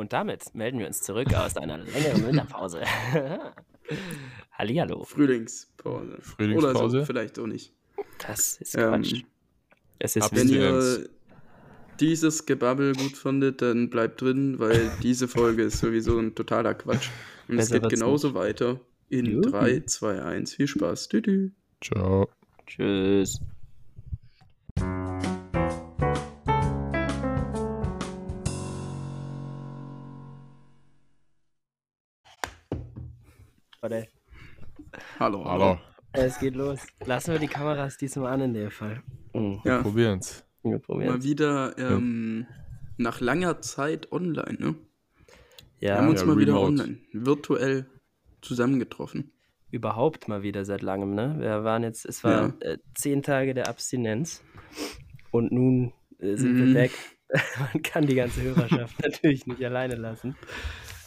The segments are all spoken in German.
Und damit melden wir uns zurück aus einer längeren Winterpause. Hallihallo. Frühlingspause. Frühlingspause. Oder so, vielleicht auch nicht. Das ist Ähm, Quatsch. es ist Wenn ihr dieses Gebabbel gut fandet, dann bleibt drin, weil diese Folge ist sowieso ein totaler Quatsch. Und es Besser geht wird's genauso weiter. In Juhu. 3, 2, 1. Viel Spaß. Tütü. Ciao. Tschüss. Hallo. Hallo. es geht los. Lassen wir die Kameras diesmal an in dem Fall. Mhm. Ja, Probieren's. Wir mal probieren wieder ähm, nach langer Zeit online, ne? Wir Ja, haben uns Ja, mal wieder remote. online, virtuell zusammengetroffen. überhaupt mal wieder seit langem, ne? Wir waren jetzt, es war Ja. äh, zehn Tage der Abstinenz und nun äh, sind Mhm. wir weg. Man kann die ganze Hörerschaft natürlich nicht alleine lassen.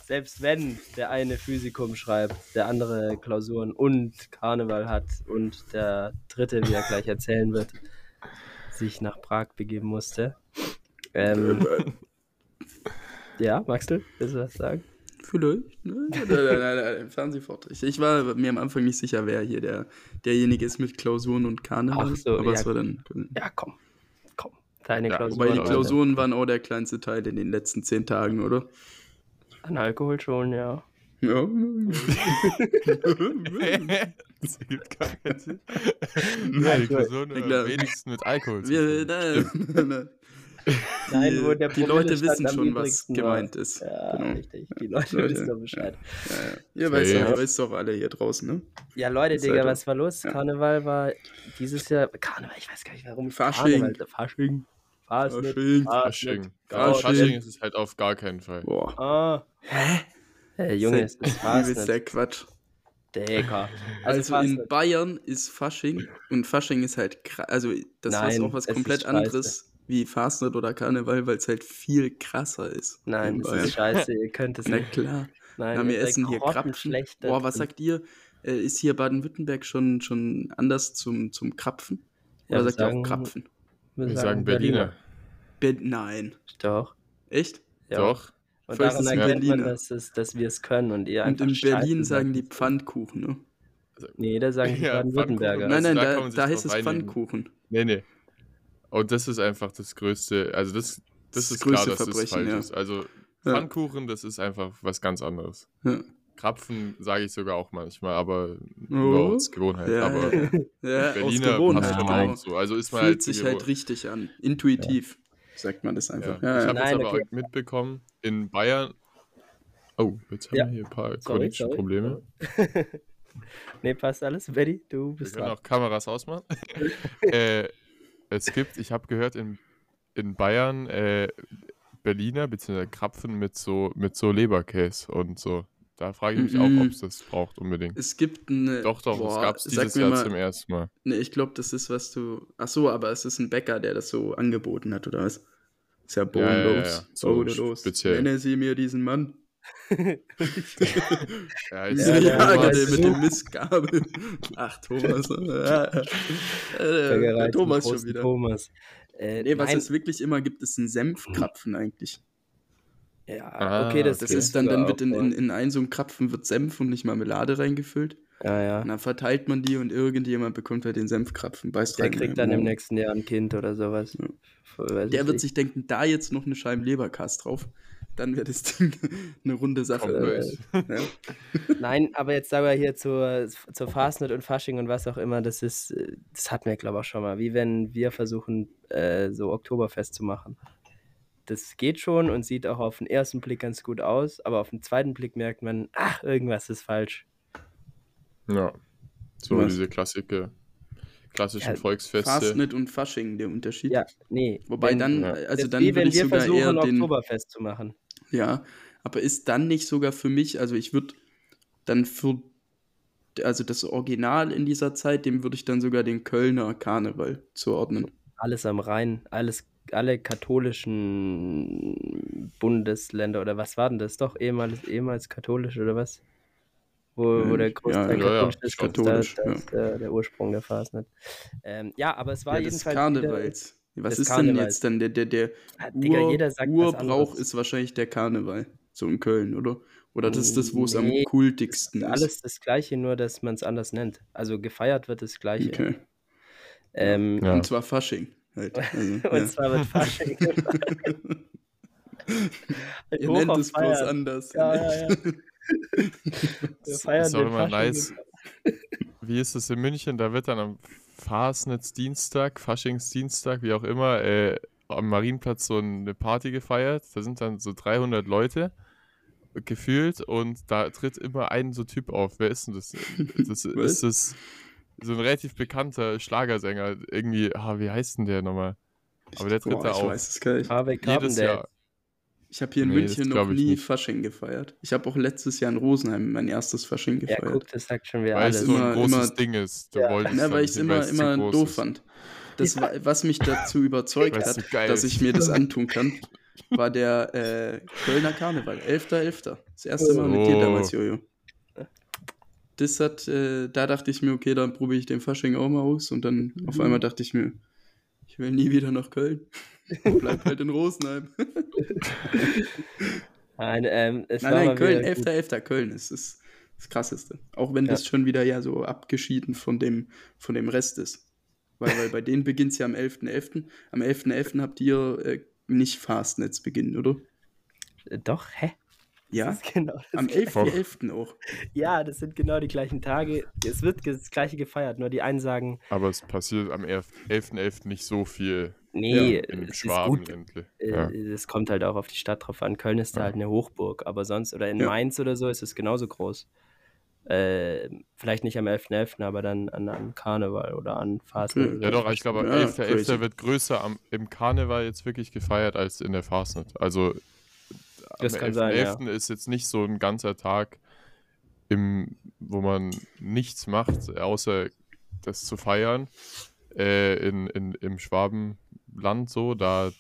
Selbst wenn der eine Physikum schreibt, der andere Klausuren und Karneval hat und der dritte, wie er gleich erzählen wird, sich nach Prag begeben musste. Ähm, ja, magst du? Willst du was sagen? Vielleicht. Ne? Nein, nein, nein, nein, fahren Sie fort. Ich, ich war mir am Anfang nicht sicher, wer hier der, derjenige ist mit Klausuren und Karneval. Ach so, aber ja. es war dann. Ja, komm. Komm. Deine Ja, Klausur. Wobei die. Klausuren waren auch der kleinste Teil in den letzten zehn Tagen, oder? An Alkohol schon, ja. Ja. das ergibt gar keinen Sinn. Nein, die Klausuren Ja, klar. am wenigsten mit Alkohol. zu Wir, tun. nein, nein. Nein, Die- wo der die Leute wissen schon, was gemeint war. ist. Ja, Genau. richtig. Die Leute Leute, wissen doch Bescheid. Ja, ja. Ihr weißt Ja. doch, ihr weißt doch alle hier draußen, ne? Ja, Leute, Digga, was war los? Ja. Karneval war dieses Jahr. Karneval, ich weiß gar nicht warum. Fasching. Karneval, Fasching. Fasching. Fasching. Fasching. Fasching. Fasching ist es halt auf gar keinen Fall. Boah. Ah. Hä? Hey, Junge, es ist Übelst Fastnet. der Quatsch. Digga. Also, in Fastnet. Bayern ist Fasching und Fasching ist halt also das Nein, ist auch was komplett anderes wie Fastnet oder Karneval, weil es halt viel krasser ist. Nein, in das Bayern. ist scheiße. Ihr könnt es Na nicht. klar. Nein, Na, wir essen hier Krapfen. Boah, was sagt ihr? Äh, ist hier Baden-Württemberg schon, schon anders zum, zum Krapfen? Ja, Oder wir sagt ihr auch sagen- Krapfen? Wir sagen Berliner. Be Nein. Doch. Echt? Ja. Doch. Und Vielleicht daran erkennt man, Berliner. dass, es, dass wir es können und ihr Und in Berlin sagen die Pfannkuchen, ne? Nee, da sagen die Ja, Baden-Württemberger. Pfannkuchen. Nein, Also nein, da da, man da heißt es. Pfannkuchen. Nee, nee. Und das ist einfach das größte, also das, das, Das ist größte klar, dass das Verbrechen, falsch ja. ist. Also Ja. Pfannkuchen, das ist einfach was ganz anderes. Ja. Krapfen sage ich sogar auch manchmal, aber Oh. nur aus Gewohnheit. Ja, aber ja, ja. aus Berliner Gewohnheit. passt schon genau. auch so. Also ist man Fühlt halt sich halt richtig an. Intuitiv sagt man das Ja. einfach. Ich Ja, ja. habe jetzt aber okay. auch mitbekommen, in Bayern. Oh, jetzt haben Ja. wir hier ein paar Connection-Probleme. nee, passt alles. Betty, du Wir bist können dran. auch Kameras ausmachen. äh, es gibt, ich habe gehört, in, in Bayern äh, Berliner bzw. Krapfen mit so, mit so Leberkäse und so. Da frage ich mich Mhm. auch, ob es das braucht unbedingt. Es gibt eine. Doch, doch, das Boah, gab es sag dieses mir Jahr mal- zum ersten Mal. Ne, ich glaube, das ist, was du. Ach so, aber es ist ein Bäcker, der das so angeboten hat, oder was? Ist ja Ja, ja, ja, bodenlos. ja. So bodenlos. speziell. Nennen Sie mir diesen Mann. Ja, Ich Ja, ja, der ja, Thomas. der mit dem Mistgabel. Ach, Thomas. Ja, äh, Thomas schon wieder. Thomas. Äh, Nee, was nein, es wirklich immer gibt, ist ein Senfkrapfen eigentlich. Ja, Ah, okay, das, Das Okay. ist dann, dann wird in, in, in einen so einen Krapfen wird Senf und nicht Marmelade reingefüllt. Ja, ja. Und dann verteilt man die und irgendjemand bekommt halt den Senfkrapfen. Beißt Der kriegt äh, dann im nächsten Jahr ein Kind oder sowas. Ja. Weiß Der wird nicht. sich denken, da jetzt noch eine Scheibe Leberkast drauf. Dann wäre das Ding eine runde Sache. Ja. Nein, aber jetzt sagen wir hier zur, zur Fastnet und Fasching und was auch immer, das ist, äh, das hatten wir, glaube ich, auch schon mal. Wie wenn wir versuchen, äh, so Oktoberfest zu machen. Das geht schon und sieht auch auf den ersten Blick ganz gut aus, aber auf den zweiten Blick merkt man, ach, irgendwas ist falsch. Ja. So Was? diese Klassike, klassischen Ja, Volksfeste. Fastnet und Fasching, der Unterschied. Ja, nee. Wobei wenn, dann, Ja. also dann wie würde wenn ich wir sogar eher versuchen, den, Oktoberfest zu machen. ja, aber ist dann nicht sogar für mich, also ich würde dann für, also das Original in dieser Zeit, dem würde ich dann sogar den Kölner Karneval zuordnen. Alles am Rhein, alles, alle katholischen Bundesländer oder was war denn das? Doch, ehemals, ehemals katholisch oder was? Wo, wo Äh, der ja, Großteil ja, ja, katholisch ist, das- katholisch, das, ja. ist der, der Ursprung der Fastnet. Ähm, ja, aber es war ja, jedenfalls. Karnevals. Was des ist denn Karnevals. jetzt dann der, der, der Wieder, ah, Digga, Ur, jeder sagt was Urbrauch ist wahrscheinlich der Karneval. so in Köln, oder? Oder das ist das, wo es Nee, am kultigsten ist. Alles das Gleiche, nur dass man es anders nennt. Also gefeiert wird das Gleiche. Okay. Ähm, Ja. Und zwar Fasching. Halt. Also, Und ja. zwar wird Fasching. Ihr Hoch nennt es bloß anders. Ja, ja, ja. Wir Das feiern immer Fasching. nice. Wie ist es in München? Da wird dann am Fasnitz-Dienstag, Faschingsdienstag, wie auch immer, äh, am Marienplatz so eine Party gefeiert. Da sind dann so 300 Leute gefühlt und da tritt immer ein so Typ auf. Wer ist denn das? Das Was? ist das so ein relativ bekannter Schlagersänger. Irgendwie, ah, wie heißt denn der nochmal? Aber der tritt Boah, da ich auf. weiß es gar nicht. Jedes. Jahr. Ich habe hier in Nee, München noch ich nie nicht. Fasching gefeiert. Ich habe auch letztes Jahr in Rosenheim mein erstes Fasching Ja, gefeiert. guck, das sagt schon wieder Weil es alles. so Immer- ein großes immer- Ding ist. Du Ja. wolltest Ja, dann weil ich es immer, immer doof ist. fand. Das, war, was mich dazu überzeugt hat, so geil dass ich mir das antun kann, war der äh, Kölner Karneval. 11.11. Das erste Mal mit dir Oh. damals, Jojo. Das hat, äh, da dachte ich mir, okay, dann probiere ich den Fasching auch mal aus. Und dann auf einmal dachte ich mir, ich will nie wieder nach Köln. Bleib halt in Rosenheim. Nein, ähm, es Nein, war nein, Köln, wieder 11.11. Köln ist das, das Krasseste. Auch wenn Ja. das schon wieder ja so abgeschieden von dem, von dem Rest ist. Weil, weil bei denen beginnt es ja am 11.11. Am 11.11. habt ihr äh, nicht Fastnetz beginnen, oder? Äh, Doch, hä? Ja, Das ist genau das am Gleiche. 11.11. auch. Ja, das sind genau die gleichen Tage. Es wird das gleiche gefeiert, nur die einen sagen, Aber es passiert am 11.11. nicht so viel nee, im es ist gut. Schwabenländle. Äh, Ja. Es kommt halt auch auf die Stadt drauf an. Köln ist da Ja. halt eine Hochburg, aber sonst, oder in Ja. Mainz oder so, ist es genauso groß. Äh, vielleicht nicht am 11.11., aber dann an, an Karneval oder an Fasten. Okay. oder Ja doch, ich glaube, am Ja, 11.11. crazy. wird größer am, im Karneval jetzt wirklich gefeiert als in der Fastnet. Also Das am kann sein, ja. 11.11. ist jetzt nicht so ein ganzer Tag, im, wo man nichts macht, außer das zu feiern. Äh, in, in, Im Schwabenland so, da,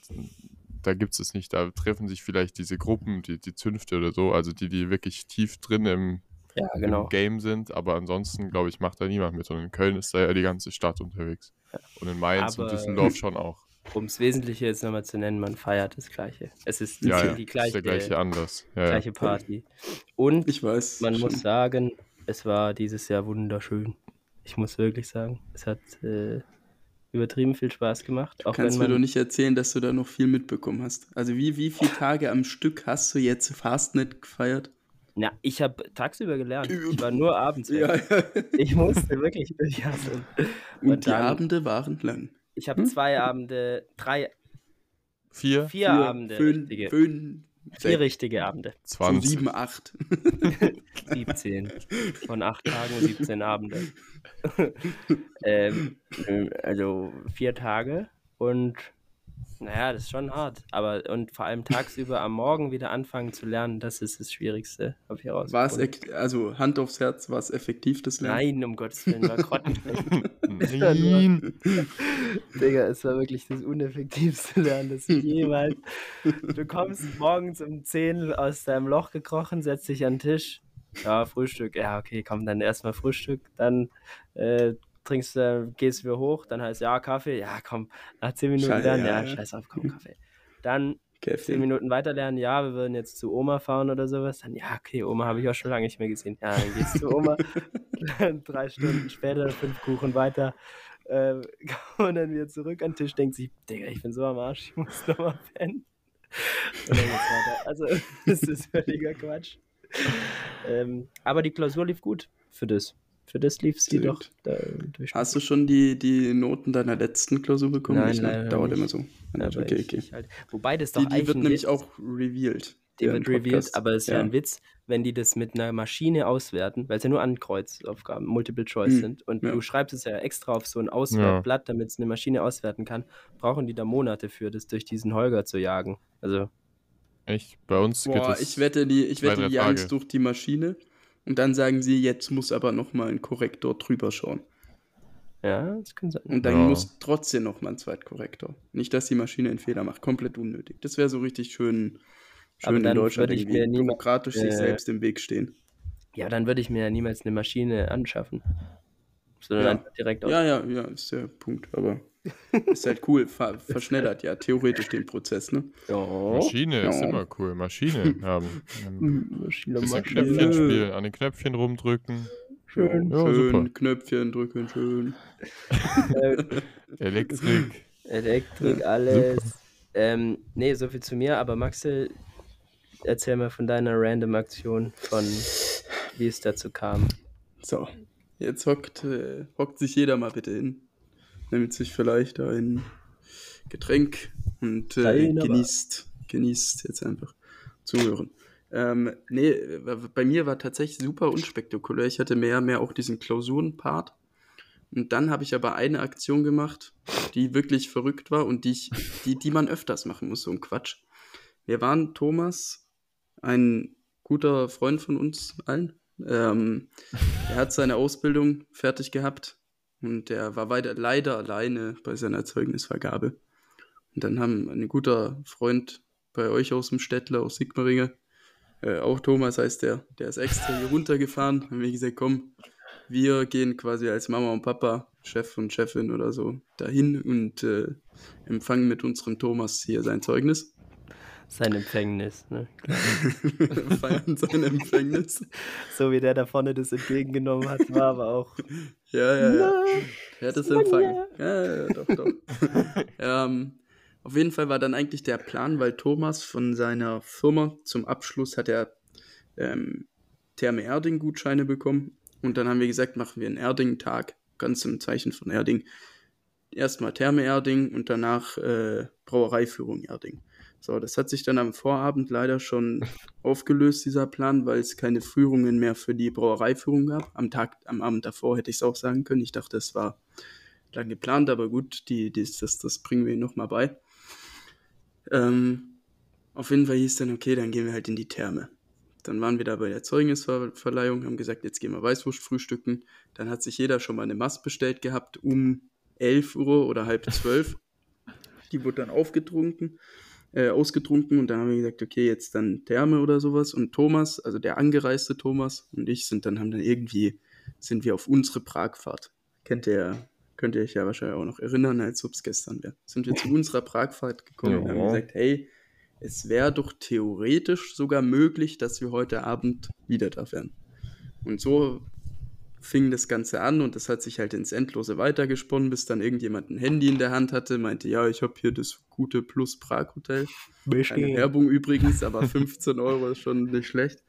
da gibt es es nicht. Da treffen sich vielleicht diese Gruppen, die, die Zünfte oder so, also die, die wirklich tief drin im, Ja, im genau. Game sind, aber ansonsten, glaube ich, macht da niemand mit. Und in Köln ist da ja die ganze Stadt unterwegs. Und in Mainz Aber- und Düsseldorf schon auch. Um das Wesentliche jetzt nochmal zu nennen, man feiert das Gleiche. Es ist Ja, die, ja. die ist gleiche, der gleiche Anlass. Ja, ja. gleiche Party. Und Ich weiß. man schon. muss sagen, es war dieses Jahr wunderschön. Ich muss wirklich sagen, es hat äh, übertrieben viel Spaß gemacht. Auch Kannst wenn mir doch man, nicht erzählen, dass du da noch viel mitbekommen hast. Also wie, wie viele Tage am Stück hast du jetzt Fastnet gefeiert? na, ich habe tagsüber gelernt. Ich war nur abends. Ja, ja. Ich musste wirklich durchhasseln. Und die dann- Abende waren lang. Ich habe zwei Abende, drei, Vier, vier, Abende, fünf, richtige, fünf, vier sechs, richtige Abende. so 20. sieben, acht. 17. Von acht Tagen 17 Abende. ähm, also vier Tage und naja, das ist schon hart. Aber und vor allem tagsüber am Morgen wieder anfangen zu lernen, das ist das Schwierigste, habe ich War es, also Hand aufs Herz, war es effektiv, das Lernen? Nein, um Gottes Willen, war grottenschlecht. Nein. Digga, es war wirklich das uneffektivste Lernen, das ich jemals. Du kommst morgens um 10 aus deinem Loch gekrochen, setzt dich an den Tisch. Ja, Frühstück. Ja, okay, komm, dann erstmal Frühstück. Dann äh, trinkst du, gehst wir hoch. Dann heißt ja Kaffee. Ja, komm, nach 10 Minuten Schei- lernen. ja, Ja, scheiß auf, komm, Kaffee. Dann 10 Käffchen. Minuten weiter lernen. Ja, wir würden jetzt zu Oma fahren oder sowas. Dann, ja, okay, Oma habe ich auch schon lange nicht mehr gesehen. Ja, dann geht's zu Oma. dann drei Stunden später, fünf Kuchen weiter. Äh, kommen dann wieder zurück an den Tisch, denkt sich, Digga, ich bin so am Arsch, ich muss nochmal pennen. Und dann geht's weiter. Also, das ist völliger Quatsch. Ähm, aber die Klausur lief gut für das. Für das lief sie doch da, durch. Hast du schon die, die Noten deiner letzten Klausur bekommen? Nein, Nicht, ne? leider Dauert nicht. immer so. Aber okay, ich, okay. Ich halt, wobei das doch Die, die eigentlich wird nämlich auch revealed. Die ja, wird revealed, aber es ist ja. ein Witz, wenn die das mit einer Maschine auswerten, weil es ja nur Ankreuzaufgaben, Multiple Choice Hm, sind. Und ja. du schreibst es ja extra auf so ein Auswertblatt, damit es eine Maschine auswerten kann. Brauchen die da Monate für, das durch diesen Holger zu jagen. Also, Echt? Bei uns geht Boah, es. ich wette, die, ich wette, die jagen es Tage. durch die Maschine und dann sagen sie, jetzt muss aber nochmal ein Korrektor drüber schauen. ja, das kann sein. Und dann Ja. muss trotzdem nochmal ein Zweitkorrektor. Nicht, dass die Maschine einen Fehler macht. Komplett unnötig. Das wäre so richtig schön, Aber schön in Deutschland würde ich irgendwie mir niema- bürokratisch sich äh, selbst im Weg stehen. Ja, dann würde ich mir ja niemals eine Maschine anschaffen. Sondern Ja. direkt aus. Ja, ja, ja, ist der Punkt. Aber Ist halt cool, ver verschnellert ja theoretisch den Prozess, ne? Ja. Maschine ist Ja. immer cool. Maschine haben. Maschine, Maschine. Knöpfchen spielen, an den Knöpfchen rumdrücken. Schön. Ja, schön, super. Knöpfchen drücken, schön. Elektrik. Elektrik, alles. Ähm, nee, so viel zu mir, aber Maxel, erzähl mal von deiner Random-Aktion, von wie es dazu kam. So, jetzt hockt, äh, hockt sich jeder mal bitte hin. Nimmt sich vielleicht ein Getränk und äh, genießt, genießt jetzt einfach zuhören. Ähm, nee, bei mir war tatsächlich super unspektakulär. Ich hatte mehr, mehr auch diesen Klausurenpart. Und dann habe ich aber eine Aktion gemacht, die wirklich verrückt war und die, ich, die, die man öfters machen muss, so ein Quatsch. Wir waren Thomas, ein guter Freund von uns allen. Ähm, er hat seine Ausbildung fertig gehabt und er war weiter, leider alleine bei seiner Zeugnisvergabe. Und dann haben ein guter Freund bei euch aus dem Städtler, aus Sigmaringe, äh, auch Thomas heißt der, der ist extra hier runtergefahren. Haben wir gesagt, komm, wir gehen quasi als Mama und Papa, Chef und Chefin oder so, dahin und äh, empfangen mit unserem Thomas hier sein Zeugnis. Sein Empfängnis, ne? Feiern sein Empfängnis. So wie der da vorne das entgegengenommen hat, war aber auch. Ja, ja, ja. Er hat es empfangen. Ja, ja, doch, doch. ähm, auf jeden Fall war dann eigentlich der Plan, weil Thomas von seiner Firma zum Abschluss hat er ähm, Therme Erding-Gutscheine bekommen. Und dann haben wir gesagt, machen wir einen Erding-Tag, ganz im Zeichen von Erding. Erstmal Therme Erding und danach äh, Brauereiführung Erding. So, das hat sich dann am Vorabend leider schon aufgelöst, dieser Plan, weil es keine Führungen mehr für die Brauereiführung gab. Am Tag, am Abend davor hätte ich es auch sagen können. Ich dachte, es war lang geplant, aber gut, die, die, das, das bringen wir nochmal bei. Ähm, auf jeden Fall hieß dann, okay, dann gehen wir halt in die Therme. Dann waren wir da bei der Zeugnisverleihung, haben gesagt, jetzt gehen wir Weißwurst frühstücken. Dann hat sich jeder schon mal eine Mast bestellt gehabt um 11 Uhr oder halb zwölf. Die wurde dann aufgetrunken, äh, ausgetrunken und dann haben wir gesagt, okay, jetzt dann Therme oder sowas. Und Thomas, also der angereiste Thomas und ich sind dann, haben dann irgendwie, sind wir auf unsere Pragfahrt. Kennt ihr, könnt ihr euch ja wahrscheinlich auch noch erinnern, als ob es gestern wäre. Sind wir zu unserer Pragfahrt gekommen und haben Ja. gesagt, hey, es wäre doch theoretisch sogar möglich, dass wir heute Abend wieder da wären. Und so fing das Ganze an und das hat sich halt ins Endlose weitergesponnen, bis dann irgendjemand ein Handy in der Hand hatte, meinte, ja, ich habe hier das gute Plus Prag Hotel. Keine Werbung übrigens, aber 15 Euro ist schon nicht schlecht.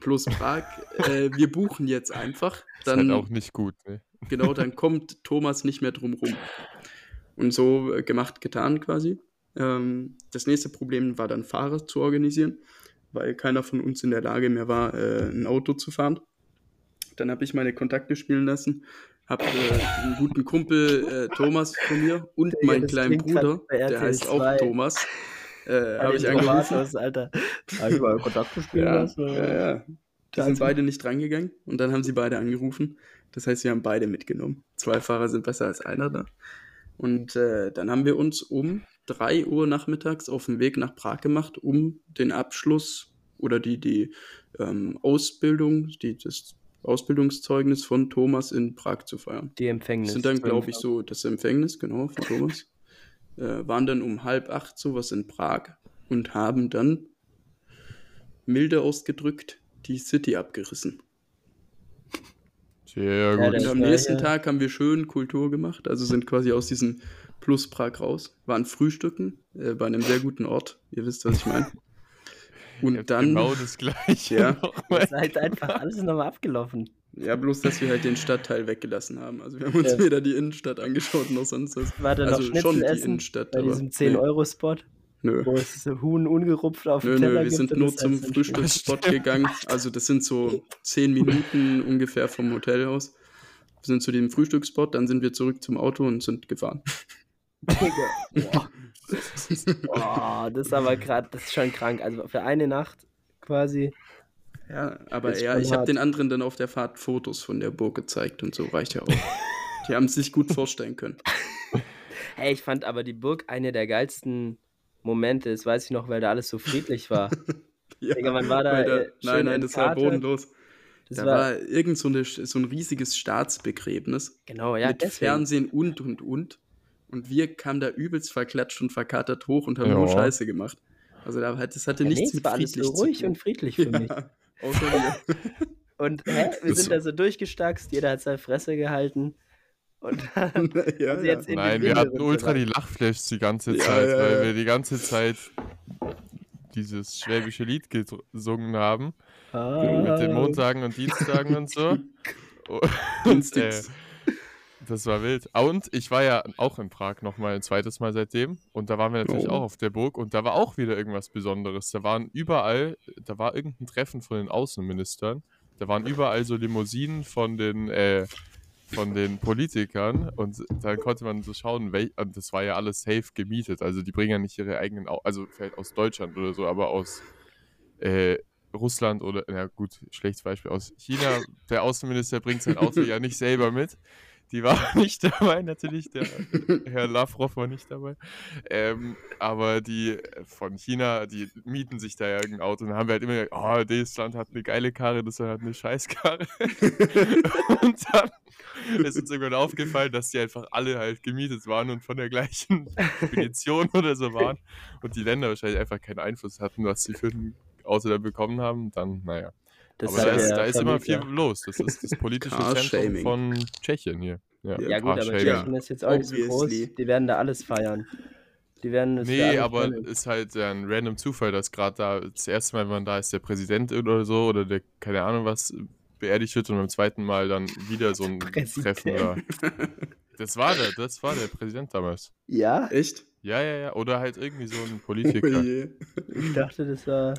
Plus Prag. Äh, wir buchen jetzt einfach. Ist Dann, halt auch nicht gut, ne? genau, dann kommt Thomas nicht mehr drum rum. Und so äh, gemacht, getan quasi. Ähm, das nächste Problem war dann Fahrer zu organisieren, weil keiner von uns in der Lage mehr war, äh, ein Auto zu fahren. Dann habe ich meine Kontakte spielen lassen, habe äh, einen guten Kumpel äh, Thomas von mir und Digga, meinen kleinen Bruder, der heißt auch 2. Thomas, äh, habe ich angerufen. Angerufen. Alter. Hab ich mal Kontakt gespielt Ja, lassen? ja, ja. Die sind beide nicht drangegangen und dann haben sie beide angerufen. Das heißt, wir haben beide mitgenommen. Zwei Fahrer sind besser als einer da. Und äh, dann haben wir uns um 3 Uhr nachmittags auf den Weg nach Prag gemacht, um den Abschluss oder die, die ähm, Ausbildung, die, das Ausbildungszeugnis von Thomas in Prag zu feiern. Die Empfängnis. Das sind dann, glaube ich, so das Empfängnis, genau, von Thomas. äh, waren dann um halb acht sowas in Prag und haben dann, milde ausgedrückt, die City abgerissen. Sehr Ja, gut. Und am nächsten ja- Tag haben wir schön Kultur gemacht, also sind quasi aus diesem Plus Prag raus, waren frühstücken äh, bei einem sehr guten Ort, ihr wisst, was ich meine. Und dann, Genau das gleiche. Ja. Das ist halt einfach alles nochmal abgelaufen. ja, bloß, dass wir halt den Stadtteil weggelassen haben. Also wir haben uns Ja. weder die Innenstadt angeschaut noch sonst was. War da Also noch Schnitzel schon die essen Innenstadt, bei aber diesem nee. 10-Euro-Spot, Nö. wo es Huhn ungerupft auf Nö, dem Teller nö, wir gibt sind nur zum Frühstücksspot gegangen. Also das sind so zehn Minuten ungefähr vom Hotel aus. Wir sind zu dem Frühstücksspot, dann sind wir zurück zum Auto und sind gefahren. Digga, Boah. Boah, das ist aber gerade, das ist schon krank. Also für eine Nacht quasi. Ja, aber ja, ich habe den anderen dann auf der Fahrt Fotos von der Burg gezeigt und so reicht ja auch. Die haben es sich gut vorstellen können. Hey, ich fand aber die Burg eine der geilsten Momente. Das weiß ich noch, weil da alles so friedlich war. Ja, Digga, man war da, weil äh, nein, nein, das war entkatert. bodenlos. Das da war, war, irgend so, eine, so ein riesiges Staatsbegräbnis genau, ja, mit deswegen. Fernsehen und und und. Und wir kamen da übelst verklatscht und verkatert hoch und haben nur Ja. Scheiße gemacht. Also da hat, das hatte Ja, nee, nichts es mit war alles friedlich so ruhig zu tun. und friedlich für mich. Ja, außer wir. Und hä, wir Das- sind da so durchgestackst, jeder hat seine Fresse gehalten. Und dann ja, ja. jetzt in Nein, wir hatten ultra die. Lachflashs die ganze Ja, Zeit, ja, weil wir die ganze Zeit dieses schwäbische Lied gesungen haben. Mit den Ah. Montagen und Dienstagen und so. Und, äh, Dienstags. Das war wild. Ah, Und ich war ja auch in Prag nochmal ein zweites Mal seitdem. Und da waren wir natürlich Oh. auch auf der Burg. Und da war auch wieder irgendwas Besonderes. Da waren überall, da war irgendein Treffen von den Außenministern. Da waren überall so Limousinen von den, äh, von den Politikern. Und dann konnte man so schauen, wel und das war ja alles safe gemietet. Also die bringen ja nicht ihre eigenen, Au also vielleicht aus Deutschland oder so, aber aus äh, Russland oder, na gut, schlechtes Beispiel aus China. Der Außenminister bringt sein Auto ja nicht selber mit. Die war nicht dabei, natürlich, der Herr Lavrov war nicht dabei. Ähm, aber die von China, die mieten sich da ja irgendein Auto und dann haben wir halt immer gesagt, oh, das Land hat eine geile Karre, das hat eine Scheißkarre. und dann ist uns irgendwann aufgefallen, dass die einfach alle halt gemietet waren und von der gleichen Spedition oder so waren und die Länder wahrscheinlich einfach keinen Einfluss hatten, was sie für ein Auto da bekommen haben. Dann, naja. Das aber da ist, da ist immer viel los. Das ist das politische Zentrum von Tschechien hier. Ja, Ja, gut, aber Carshaming. Tschechien ist jetzt auch nicht so groß. Obviously. Die werden da alles feiern. Die werden das für Nee, aber feiern. ist halt ein random Zufall, dass gerade da das erste Mal, wenn man da ist, der Präsident oder so oder der, keine Ahnung was, beerdigt wird und beim zweiten Mal dann wieder so ein Präsident. Treffen da. Das war der, das war der Präsident damals. Ja, Echt? Ja, ja, ja. Oder halt irgendwie so ein Oh Politiker. je. ich dachte, das war.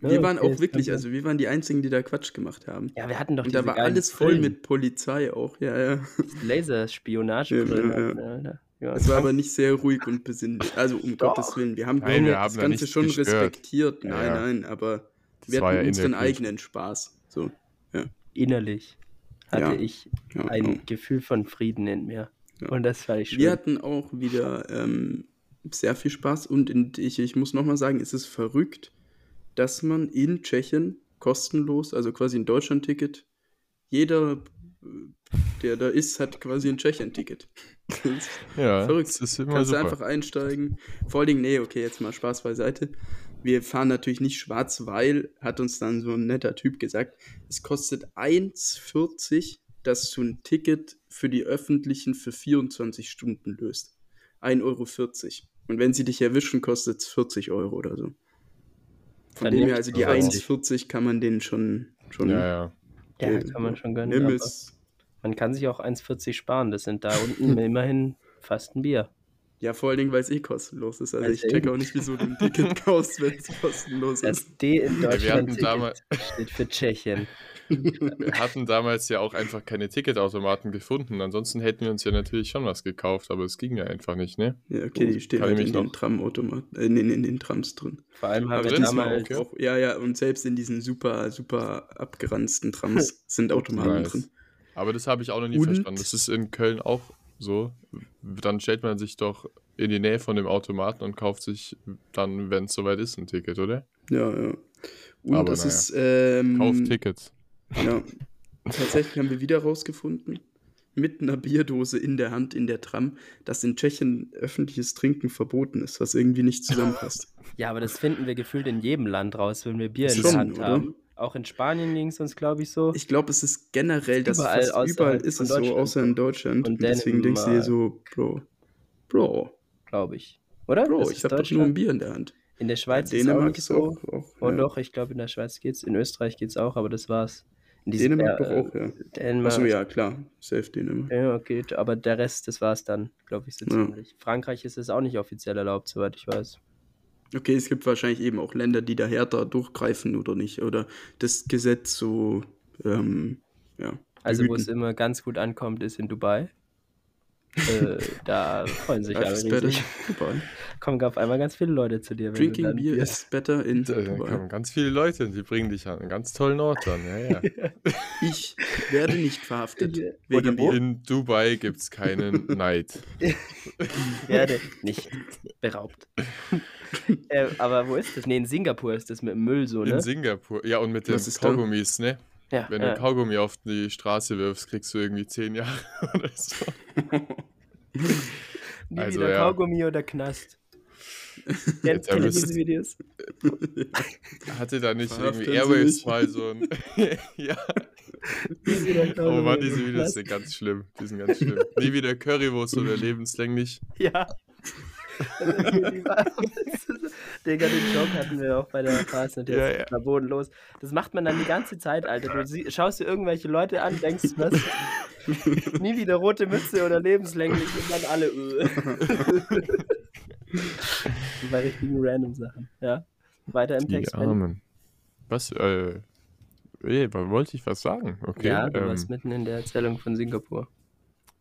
Wir Ja, waren okay, auch wirklich, also wir waren die Einzigen, die da Quatsch gemacht haben. Ja, wir hatten doch Und da war alles voll Brillen, mit Polizei auch, ja, ja. Laserspionagebrillen. Ja, ja, hatten wir. Ja, Es war aber nicht sehr ruhig und besinnlich. Also um Doch. Gottes Willen. Wir haben, Nein, wir wir haben das da Ganze schon gestört. respektiert. Ja, Nein, ja. nein, aber Das wir war ja hatten unseren eigenen Spaß. So. innerlich hatte Ja. ich Ja, ein ja. Gefühl von Frieden in mir. Ja. Und das fand ich schön. Wir hatten auch wieder ähm, sehr viel Spaß und in, ich, ich muss nochmal sagen, es ist verrückt, dass man in Tschechien kostenlos, also quasi ein Deutschland-Ticket, jeder, äh, der da ist, hat quasi ein Tschechien-Ticket. Ja, Verrückt. das ist immer Kannst du super. einfach einsteigen. Vor allen Dingen, nee, okay, jetzt mal Spaß beiseite. Wir fahren natürlich nicht schwarz, weil, hat uns dann so ein netter Typ gesagt, es kostet 1,40, dass du ein Ticket für die öffentlichen für 24 Stunden löst. 1,40 Euro. Und wenn sie dich erwischen, kostet es 40 Euro oder so. Von dem her, also die 40. 1,40 kann man denen schon, schon Ja, ja. ja, kann man schon gönnen. Nimm es. Man kann sich auch 1,40 sparen. Das sind da unten immerhin fast ein Bier. Ja, vor allen Dingen, weil es eh kostenlos ist. Also Also ich check auch nicht, wieso du ein Ticket kaufst, wenn es kostenlos Das ist. D in Deutschland damals- steht für Tschechien. Wir hatten damals ja auch einfach keine Ticketautomaten gefunden. Ansonsten hätten wir uns ja natürlich schon was gekauft, aber es ging ja einfach nicht, ne? Ja, okay, die stehen halt in den Tramautomaten, äh, in, in, den Trams drin. Vor allem haben wir damals. okay. Auch, ja, ja, und selbst in diesen super, super abgeranzten Trams sind Automaten Nice. drin. Aber das habe ich auch noch nie Und- verstanden. Das ist in Köln auch so. Dann stellt man sich doch in die Nähe von dem Automaten und kauft sich dann, wenn es soweit ist, ein Ticket, oder? Ja, ja. Und Aber das naja. ist, ähm, Kauft Tickets. Ja, tatsächlich haben wir wieder rausgefunden, mit einer Bierdose in der Hand in der Tram, dass in Tschechien öffentliches Trinken verboten ist, was irgendwie nicht zusammenpasst. Ja, aber das finden wir gefühlt in jedem Land raus, wenn wir Bier in der Hand oder? haben. Auch in Spanien ging es uns, glaube ich, so. Ich glaube, es ist generell, dass Überall überall ist es so, außer in Deutschland. Und Und deswegen denkst du dir so, Bro, Bro, glaube ich. Oder? Bro, ich habe doch nur ein. Bier in der Hand. In der Schweiz Ja, ist es auch nicht so. auch. auch Oh ja. doch, ich glaube, in der Schweiz geht's. In Österreich geht's auch, aber das war's. Dänemark äh, doch auch, ja. Dänemark. Achso, ja, klar. Safe Dänemark. Ja, okay, aber der Rest, das war's dann, glaube ich, so Ja. ziemlich. Frankreich ist es auch nicht offiziell erlaubt, soweit ich weiß. Okay, es gibt wahrscheinlich eben auch Länder, die da härter durchgreifen oder nicht. Oder das Gesetz so, ähm, ja. Also, wo es immer ganz gut ankommt, ist in Dubai. äh, da freuen sich alle riesig. Dubai. Kommen auf einmal ganz viele Leute zu dir. Drinking beer is better in Da Dubai. kommen ganz viele Leute und die bringen dich an einen ganz tollen Ort an. Ja, ja. Ich werde nicht verhaftet. Wegen? Bier. In Dubai gibt es keinen Neid. werde nicht beraubt. äh, aber wo ist das? Nee, in Singapur ist das mit dem Müll so, In ne? Singapur. Ja, und mit den? Kaugummis, ne? Ja, Wenn du ja. Kaugummi auf die Straße wirfst, kriegst du irgendwie zehn Jahre oder so. Nie Also, wieder ja. Kaugummi oder Knast. Er diese Videos? Hatte da nicht Verhaften irgendwie Airwaves mich. mal so ein. ja. Wieder Oh oder diese Videos sind ganz schlimm. Die sind ganz schlimm. Nie wieder Currywurst oder lebenslänglich. Ja. Digga, den Joke hatten wir auch bei der Fast natürlich. Ja, Ja. War bodenlos. Das macht man dann die ganze Zeit, Alter. Du sie, schaust dir irgendwelche Leute an, denkst, was? Nie wieder rote Mütze oder lebenslänglich und dann alle. Bei richtigen random Sachen. Ja. Weiter im Die Text. Armen. Was, äh. Ey, wollte ich was sagen? Okay. ja, du ähm, warst mitten in der Erzählung von Singapur.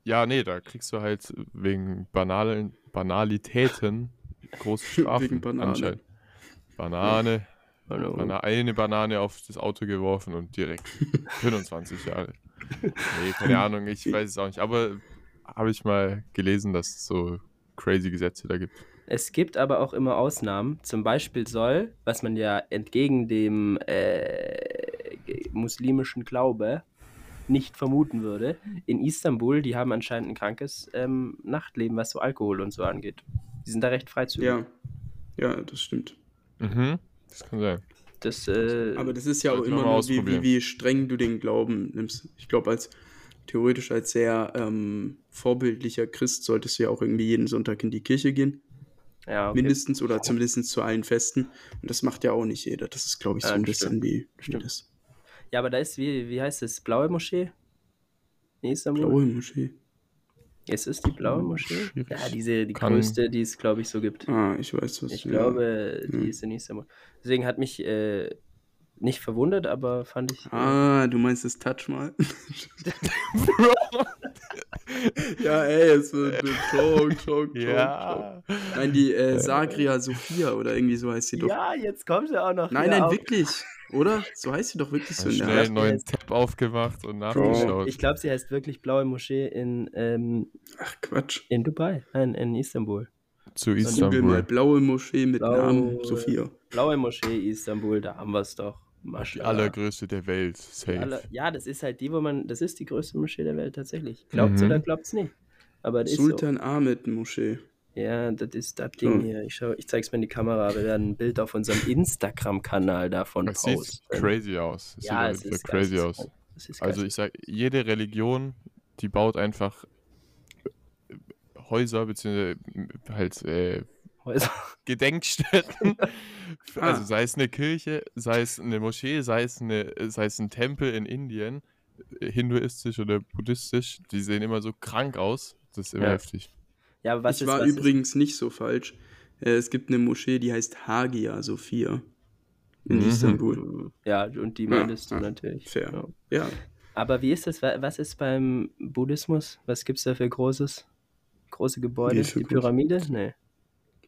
ja, nee, da kriegst du halt wegen banalen Banalitäten große Strafen. Wegen Banane. anscheinend. Banane. Hallo. Bana eine Banane auf das Auto geworfen und direkt 25 Jahre. Nee, keine Ahnung, ich weiß es auch nicht. Aber habe ich mal gelesen, dass es so crazy Gesetze da gibt. Es gibt aber auch immer Ausnahmen. Zum Beispiel soll, was man ja entgegen dem äh, muslimischen Glaube nicht vermuten würde, in Istanbul, die haben anscheinend ein krankes ähm, Nachtleben, was so Alkohol und so angeht. Die sind da recht freizügig. Ja. Ja, das stimmt. Mhm, das kann sein. Das, äh, Aber das ist ja auch immer nur, wie, wie, wie streng du den Glauben nimmst. Ich glaube, als theoretisch als sehr ähm, vorbildlicher Christ solltest du ja auch irgendwie jeden Sonntag in die Kirche gehen. Ja, okay. Mindestens oder zumindest zu allen Festen. Und das macht ja auch nicht jeder. Das ist, glaube ich, so Ja, ein bisschen wie, wie Stimmt. das ja, aber da ist, wie, wie heißt es, Blaue Moschee? In Istanbul? blaue Moschee. Ist es die Blaue Moschee? Schwierig. Ja, diese, die Kann- größte, die es, glaube ich, so gibt. Ah, ich weiß was. Ich ja. glaube, die Ja. ist in Istanbul. Deswegen hat mich äh, nicht verwundert, aber fand ich. Ah, du meinst das Touch mal? ja, ey, es wird ein Joke, Joke, Joke, Joke. Ja. Nein, die äh, Sagria Sophia oder irgendwie so heißt sie doch. ja, jetzt kommt er auch noch. nein, nein, auf. wirklich. Oder? So heißt sie doch wirklich so Schnell Art. einen neuen Tab aufgemacht und nachgeschaut. Ich glaube, sie heißt wirklich Blaue Moschee in, ähm, Ach, Quatsch. in Dubai. Nein, in Istanbul. Zu Google mal Istanbul. blaue Moschee mit Blaue- Namen Sophia. Blaue Moschee Istanbul, da haben wir es doch. Die Maschallah. allergrößte der Welt. Die Safe. aller- ja, das ist halt die, wo man. Das ist die größte Moschee der Welt tatsächlich. Glaubt's Mhm. oder glaubt's nicht? Aber das ist Sultan Ahmed Moschee. so. Ja, das ist das Ding So. hier. Ich, schau, ich zeig's mir in die Kamera. Wir werden ein Bild auf unserem Instagram-Kanal davon Das sieht posten. crazy aus. Das ja, sieht es ist crazy aus. Also ich sag, jede Religion, die baut einfach Häuser beziehungsweise halt äh, Häuser. Gedenkstätten. Ah. Also sei es eine Kirche, sei es eine Moschee, sei es, eine, sei es ein Tempel in Indien, äh, hinduistisch oder buddhistisch, die sehen immer so krank aus. Das ist immer Ja. heftig. Ja, aber was ich ist war was übrigens nicht so falsch. Äh, es gibt eine Moschee, die heißt Hagia Sophia in Mhm. Istanbul. Ist, ja, und die Ja, meintest du ja, natürlich. fair. Ja. Ja, Aber wie ist das? Wa- Was ist beim Buddhismus? Was gibt's da für großes? Große Gebäude? Für die? Pyramide? Nee.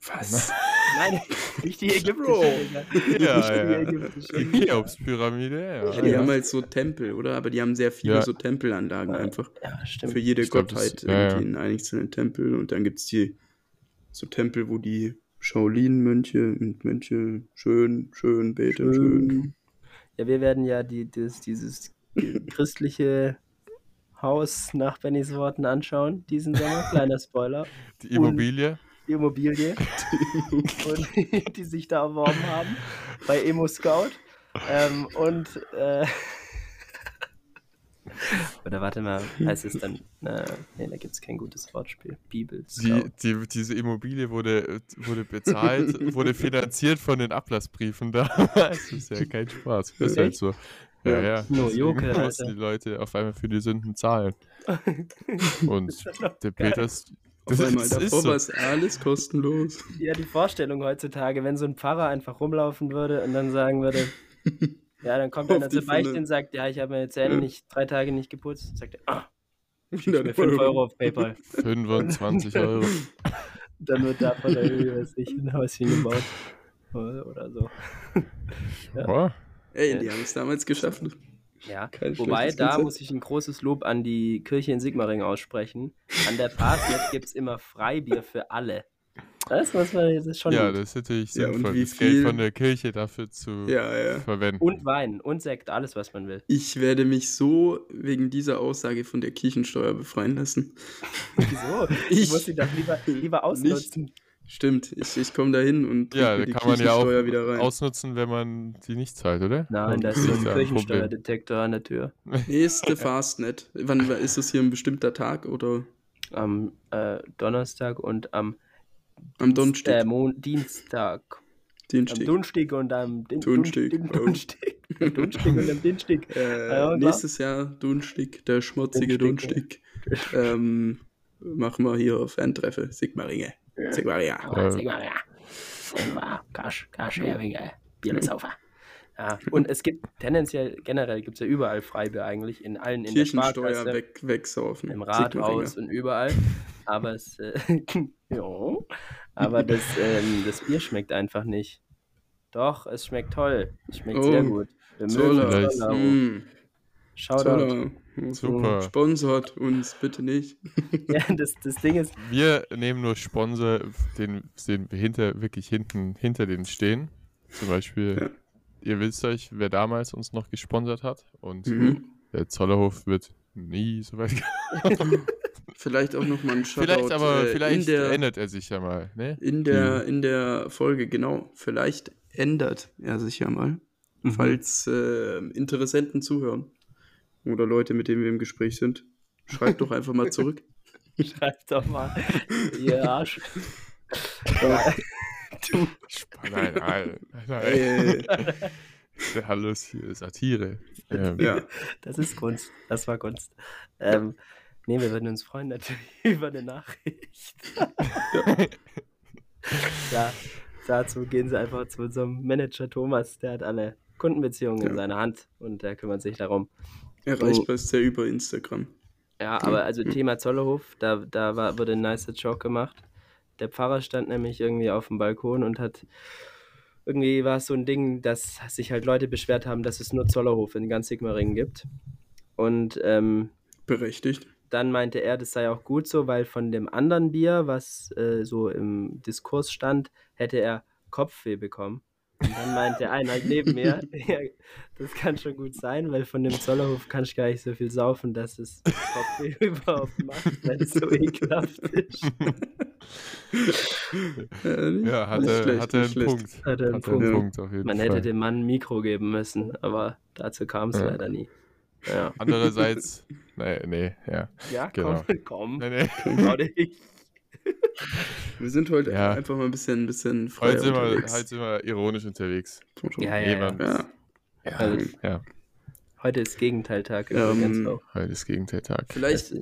Was? Nein, nicht die ägyptische. Bro. Digga. Nicht Ja, die ja. Die Cheops-Pyramide, ja. Ja, die Ja. haben halt so Tempel, oder? Aber die haben sehr viele Ja. so Tempelanlagen einfach. Ja, stimmt. Für jede Ich glaub, das- Gottheit ja, ja. irgendwie in einzelnen Tempel. Und dann gibt es die so Tempel, wo die Shaolin-Mönche und Mönche schön, schön beten, schön. Ja, wir werden ja die, das, dieses christliche Haus nach Bennys Worten anschauen, diesen Sommer. Kleiner Spoiler. Die Immobilie. Die Immobilie, und, die sich da erworben haben bei Emo Scout. Ähm, und äh, oder warte mal, heißt es dann? Na, nee, da gibt es kein gutes Wortspiel. Bibel. Die, die, diese Immobilie wurde, wurde bezahlt, wurde finanziert von den Ablassbriefen damals. Das ist ja kein Spaß. Das ist halt so. Ja, Ja. No, Joke, mussten die Leute auf einmal für die Sünden zahlen. Und der Peters. Auf einmal das davor ist so. war es alles kostenlos. Ja, die Vorstellung heutzutage, wenn so ein Pfarrer einfach rumlaufen würde und dann sagen würde, ja, dann kommt einer die zur Beichte Pfanne. und sagt, ja, ich habe meine Zähne Ja. nicht drei Tage nicht geputzt. Sagt er, ah, 100 mir 5 Euro auf PayPal. 25 Euro. Dann wird da von der Höhe, weiß ich, ein Häuschen gebaut. Oder so. Ja. Ey, die haben es damals geschafft. Ja, wobei, da Konzept. muss ich ein großes Lob an die Kirche in Sigmaringen aussprechen. An der Parsnet gibt es immer Freibier für alle. Das muss man, das ist schon Ja, gut. das ist natürlich Ja, und sinnvoll, wie das Geld viel- von der Kirche dafür zu Ja, ja. verwenden. Und Wein und Sekt, alles, was man will. Ich werde mich so wegen dieser Aussage von der Kirchensteuer befreien lassen. Wieso? Ich Ich muss sie doch lieber, lieber ausnutzen. Stimmt, ich, ich komme da hin und ja, da die kann man ja auch wieder rein. ausnutzen, wenn man die nicht zahlt, oder? Nein, da ist so ein ein. Kirchensteuerdetektor an der Tür. Nächste Fastnet. Wann wann- ist das hier ein bestimmter Tag oder Am äh, Donnerstag und am am Äh, Donnerstag? Mon Dienstag. Am Dienstag. Dunstig und am Din Dunstig, Dun- oh. Dunstig. Am Dunstig und am Dinstig. Äh, Ja, klar. nächstes Jahr Dunstig, der schmutzige Dunstig, Dunstig. ähm, machen wir hier Fan-Treffe. Sigmaringe. Sigmaringe. Sag mal, ja. Silber, Kasch, Kasch, Heringe, Bierlesaufer. Ja, und es gibt tendenziell, generell gibt es ja überall Freibier eigentlich, in allen, in der Kirchensteuer Sparkasse, weg, wegsaufen. im Rathaus und überall. Aber es, äh, ja, aber das, ähm, das Bier schmeckt einfach nicht. Doch, es schmeckt toll. Es schmeckt Oh, sehr gut. Wir mögen Zoller. Zoller. Mm, Shoutout. Zoller. Super. Sponsort uns bitte nicht. Ja, das, das Ding ist, Wir nehmen nur Sponsor, den, den wir hinter, wirklich hinten, hinter denen stehen. Zum Beispiel, Ja. ihr wisst euch, wer damals uns noch gesponsert hat. Und Mhm. der Zollerhof wird nie so weit Vielleicht auch nochmal ein Shoutout. Vielleicht aber, äh, vielleicht der, ändert er sich ja mal, ne? in, der, in der Folge, genau. Vielleicht ändert er sich ja mal. Mhm. Falls äh, Interessenten zuhören. Oder Leute, mit denen wir im Gespräch sind. Schreibt doch einfach mal zurück. schreibt doch mal, ihr Arsch. Ja, du, Nein, nein, nein. Äh, Hallo, hier Satire. Ähm, ja. das ist Kunst. Das war Kunst. Ähm, nee, wir würden uns freuen natürlich über eine Nachricht. ja, dazu gehen Sie einfach zu unserem Manager Thomas. Der hat alle Kundenbeziehungen in Ja. seiner Hand und der kümmert sich darum. Erreichbar ist er über Instagram. Ja, aber also Thema Zollerhof, da, da war, wurde ein nicer Joke gemacht. Der Pfarrer stand nämlich irgendwie auf dem Balkon und hat irgendwie war es so ein Ding, dass sich halt Leute beschwert haben, dass es nur Zollerhof in ganz Sigmaringen gibt. Und ähm, Berechtigt. dann meinte er, das sei auch gut so, weil von dem anderen Bier, was äh, so im Diskurs stand, hätte er Kopfweh bekommen. Und dann meinte einer halt neben mir, ja, das kann schon gut sein, weil von dem Zollerhof kannst du gar nicht so viel saufen, dass es Kopfweh überhaupt macht, weil es so ekelhaft ist. Ja, hat nicht er, schlecht, hat nicht einen schlecht. Punkt. Hat er einen Hat er einen Punkt. Punkt auf jeden Man Fall. hätte dem Mann ein Mikro geben müssen, aber dazu kam es Ja. leider nie. Ja, Andererseits, nee, nee, ja. ja Genau. komm, komm, Nee, nee. Wir sind heute Ja. einfach mal ein bisschen, ein bisschen freier Heute sind, wir, unterwegs. heute sind wir ironisch unterwegs. Ja, ja, ja. Ja. Ja, Also- ja, Heute ist Gegenteiltag Ähm, übrigens auch. heute ist Gegenteiltag. Vielleicht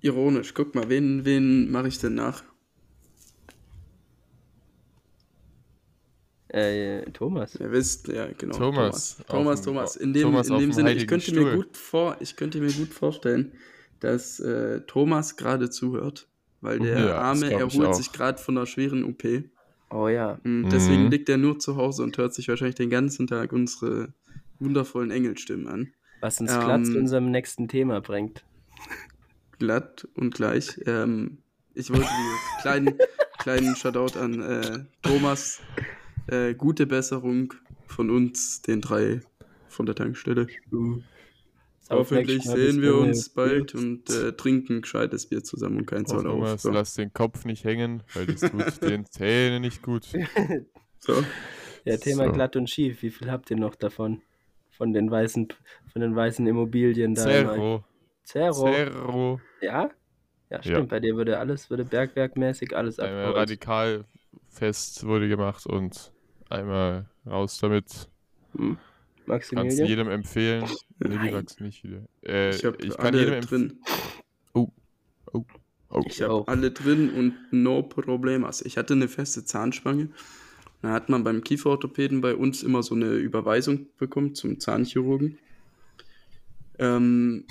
ironisch. Guck mal, wen, wen mache ich denn nach? Äh, Thomas. Ihr wisst, ja, genau. Thomas. Thomas, Thomas. Thomas. In dem, Thomas in dem Sinne, ich könnte, mir gut vor, ich könnte mir gut vorstellen, dass äh, Thomas gerade zuhört, weil der Ja, Arme erholt sich gerade von einer schweren OP. Oh ja. Und deswegen Mhm. liegt er nur zu Hause und hört sich wahrscheinlich den ganzen Tag unsere wundervollen Engelstimmen an. Was uns Ähm, glatt zu unserem nächsten Thema bringt. glatt und gleich. Ähm, ich wollte die kleinen, kleinen Shoutout an äh, Thomas. Äh, gute Besserung von uns, den drei von der Tankstelle. Hoffentlich sehen wir uns bald und äh, trinken gescheites Bier zusammen und kein Zoll auf. Thomas, So. lass den Kopf nicht hängen, weil das tut den Zähnen nicht gut. So. Ja, Thema So. glatt und schief. Wie viel habt ihr noch davon? Von den weißen, von den weißen Immobilien da. Zero. Zero. Zero. Ja? Ja, stimmt. Ja. Bei dir würde alles, würde bergwerkmäßig alles Einmal abgeholt. radikal fest wurde gemacht und einmal raus damit. Hm. Kannst Maximilian? jedem empfehlen. Nee, die Nein. wachsen nicht wieder. Äh, Ich habe ich kann jedem alle empfehlen. drin. Oh. Ich habe Oh. alle drin und no problem. Also ich hatte eine feste Zahnspange. Da hat man beim Kieferorthopäden bei uns immer so eine Überweisung bekommen zum Zahnchirurgen. Ähm,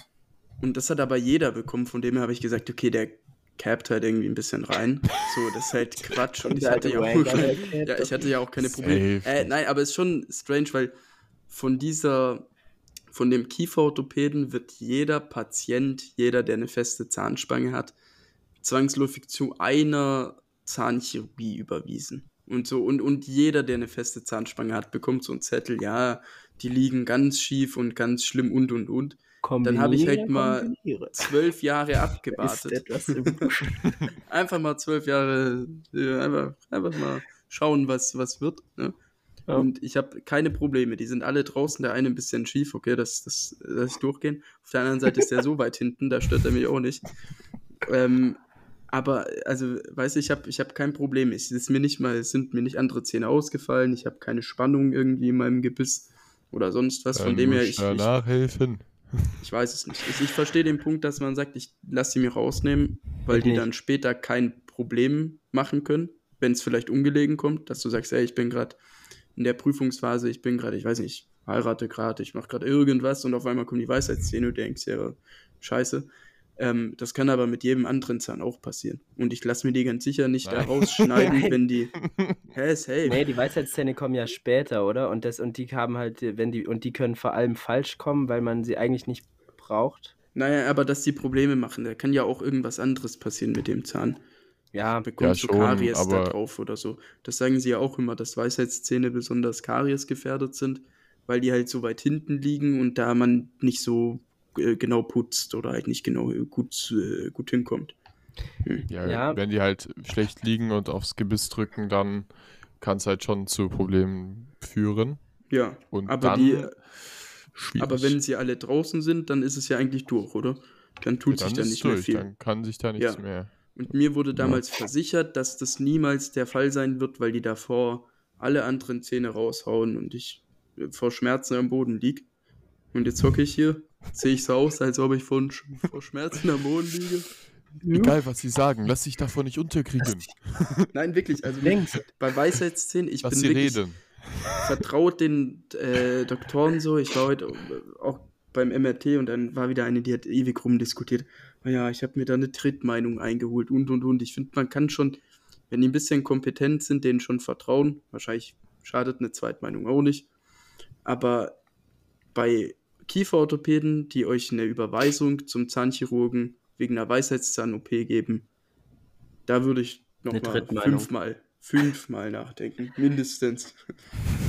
und das hat aber jeder bekommen. Von dem her habe ich gesagt, okay, der capt halt irgendwie ein bisschen rein. So, das ist halt Quatsch. Und ich hatte ja auch, ja, ich hatte ja auch keine Probleme. Äh, nein, aber es ist schon strange, weil von dieser, von dem Kieferorthopäden wird jeder Patient, jeder, der eine feste Zahnspange hat, zwangsläufig zu einer Zahnchirurgie überwiesen. Und so, und, und jeder, der eine feste Zahnspange hat, bekommt so einen Zettel, ja, die liegen ganz schief und ganz schlimm und und und. Dann habe ich halt mal kombiniere. zwölf Jahre abgewartet. Einfach mal zwölf Jahre, äh, einfach, einfach mal schauen, was, was wird. Ne? Ja. Und ich habe keine Probleme. Die sind alle draußen, der eine ein bisschen schief, okay, das, das lasse ich durchgehen. Auf der anderen Seite ist der so weit hinten, da stört er mich auch nicht. Ähm, aber, also, weiß ich, habe ich hab kein Problem. Es ist mir nicht mal, es sind mir nicht andere Zähne ausgefallen. Ich habe keine Spannung irgendwie in meinem Gebiss oder sonst was. Von dem her, ich, nachhelfen. ich weiß es nicht. Ich, ich verstehe den Punkt, dass man sagt, ich lasse sie mir rausnehmen, weil Ich die nicht. dann später kein Problem machen können, wenn es vielleicht ungelegen kommt, dass du sagst, ey, ich bin gerade in der Prüfungsphase, ich bin gerade, ich weiß nicht, heirate gerade, ich mache gerade irgendwas und auf einmal kommen die Weisheitszähne und du denkst, ja, scheiße. Ähm, das kann aber mit jedem anderen Zahn auch passieren. Und ich lasse mir die ganz sicher nicht da Nein. rausschneiden, Nein. wenn die. Hä, safe. Nee, die Weisheitszähne kommen ja später, oder? Und das und die haben halt, wenn die und die können vor allem falsch kommen, weil man sie eigentlich nicht braucht. Naja, aber dass die Probleme machen, da kann ja auch irgendwas anderes passieren mit dem Zahn. Ja, bekommst Ja, du schon, Karies da drauf oder so. Das sagen sie ja auch immer, dass Weisheitszähne besonders kariesgefährdet sind, weil die halt so weit hinten liegen und da man nicht so äh, genau putzt oder halt nicht genau äh, gut, äh, gut hinkommt. Ja, Ja. wenn die halt schlecht liegen und aufs Gebiss drücken, dann kann es halt schon zu Problemen führen. Ja, Und aber, dann die, schwierig. aber wenn sie alle draußen sind, dann ist es ja eigentlich durch, oder? Dann tut sich da nicht durch, mehr viel. Dann kann sich da nichts Ja. mehr. Und mir wurde damals versichert, dass das niemals der Fall sein wird, weil die davor alle anderen Zähne raushauen und ich äh, vor Schmerzen am Boden lieg. Und jetzt hocke ich hier, sehe ich so aus, als ob ich Sch- vor Schmerzen am Boden liege. Egal, was sie sagen, lass dich davon nicht unterkriegen. Nein, wirklich, also Längst. bei Weisheitszähnen, ich Lass bin sie wirklich reden. vertraut den äh, Doktoren so. Ich war heute äh, auch beim MRT und dann war wieder eine, die hat ewig rumdiskutiert. Naja, ich habe mir da eine Drittmeinung eingeholt und und und. Ich finde, man kann schon, wenn die ein bisschen kompetent sind, denen schon vertrauen. Wahrscheinlich schadet eine Zweitmeinung auch nicht. Aber bei Kieferorthopäden, die euch eine Überweisung zum Zahnchirurgen wegen einer Weisheitszahn-OP geben, da würde ich nochmal fünfmal, fünfmal nachdenken, mindestens.